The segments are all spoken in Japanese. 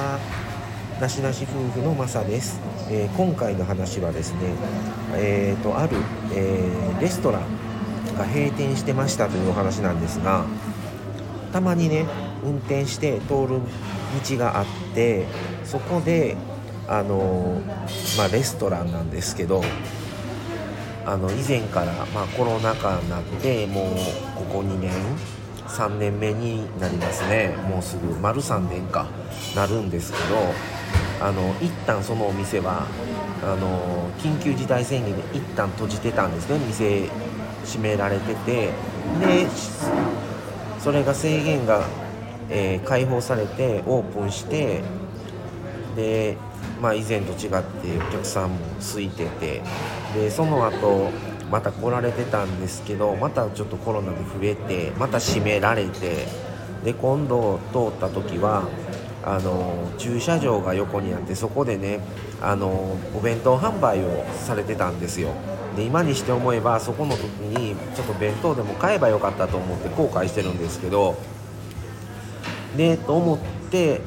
はなしなし夫婦のマサです、えー、今回の話はですねえーと、ある、えー、レストランが閉店してましたというお話なんですがたまにね運転して通る道があってそこであのまあ、レストランなんですけどあの以前から、まあ、コロナ禍になってもうここ2年3年目になりますね。もうすぐ丸3年か。なるんですけどあの一旦そのお店はあの緊急事態宣言で一旦閉じてたんですね。店閉められてて。でそれが制限が、えー、解放されてオープンしてでまあ、以前と違ってお客さんも空いてて。でその後また来られてたんですけどまたちょっとコロナで増えてまた閉められてで今度通った時はあの駐車場が横にあってそこでねあのお弁当販売をされてたんですよ。で今にして思えばそこの時にちょっと弁当でも買えばよかったと思って後悔してるんですけどでと思って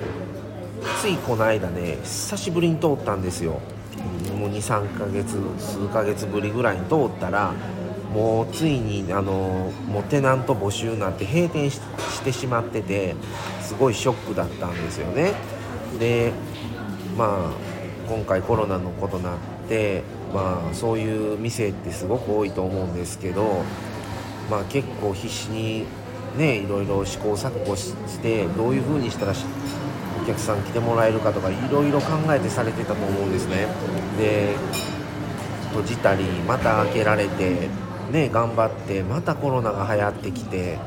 ついこの間ね久しぶりに通ったんですよ。もう23ヶ月数ヶ月ぶりぐらいに通ったらもうついにあのもうテナント募集なって閉店してしまっててすごいショックだったんですよね。でまあ今回コロナのことなってまあそういう店ってすごく多いと思うんですけどまあ結構必死にねいろいろ試行錯誤してどういう風にしたらお客さん来てもらえるかとかいろいろ考えてされてたと思うんですね。で閉じたりまた開けられてね頑張ってまたコロナが流行ってきて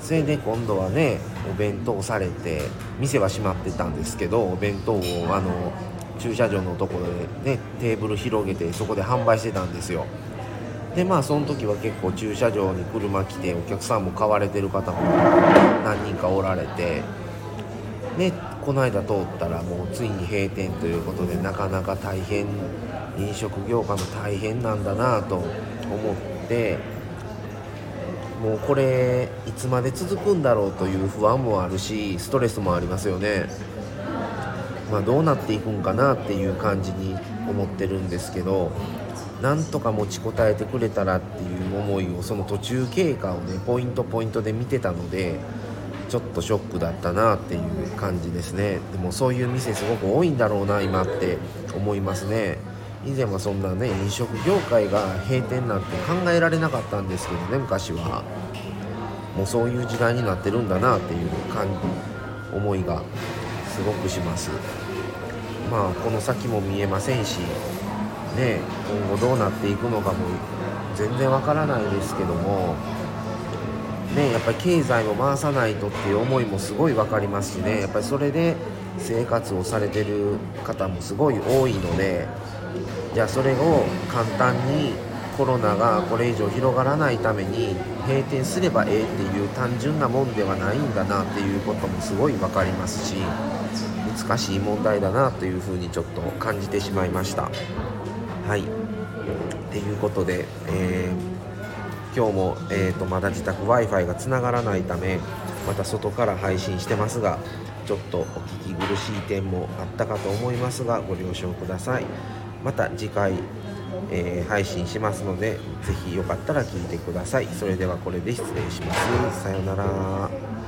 それで今度はねお弁当されて店は閉まってたんですけどお弁当をあの駐車場のところでねテーブル広げてそこで販売してたんですよ。でまあその時は結構駐車場に車来てお客さんも買われてる方も何人かおられてね、この間通ったらもうついに閉店ということでなかなか大変飲食業界も大変なんだなと思ってもうこれいつまで続くんだろうという不安もあるしストレスもありますよね。まあ、どうなっていくんかなっていう感じに思ってるんですけどなんとか持ちこたえてくれたらっていう思いをその途中経過をねポイントポイントで見てたのでちょっとショックだったなっていう感じですね。でもそういう店すごく多いんだろうな今って思いますね。以前はそんなね飲食業界が閉店なんて考えられなかったんですけどね昔は。もうそういう時代になってるんだなっていう感じ思いがすごくします。まあこの先も見えませんしね今後どうなっていくのかも全然わからないですけどもね、やっぱり経済を回さないとっていう思いもすごい分かりますしねやっぱりそれで生活をされてる方もすごい多いのでじゃあそれを簡単にコロナがこれ以上広がらないために閉店すればええっていう単純なもんではないんだなっていうこともすごい分かりますし難しい問題だなというふうにちょっと感じてしまいました。はいっていうことで、えー今日も、えーと、まだ自宅 w i f i がつながらないためまた外から配信してますがちょっとお聞き苦しい点もあったかと思いますがご了承ください。また次回、えー、配信しますので是非よかったら聞いてください。それではこれで失礼します。さようなら。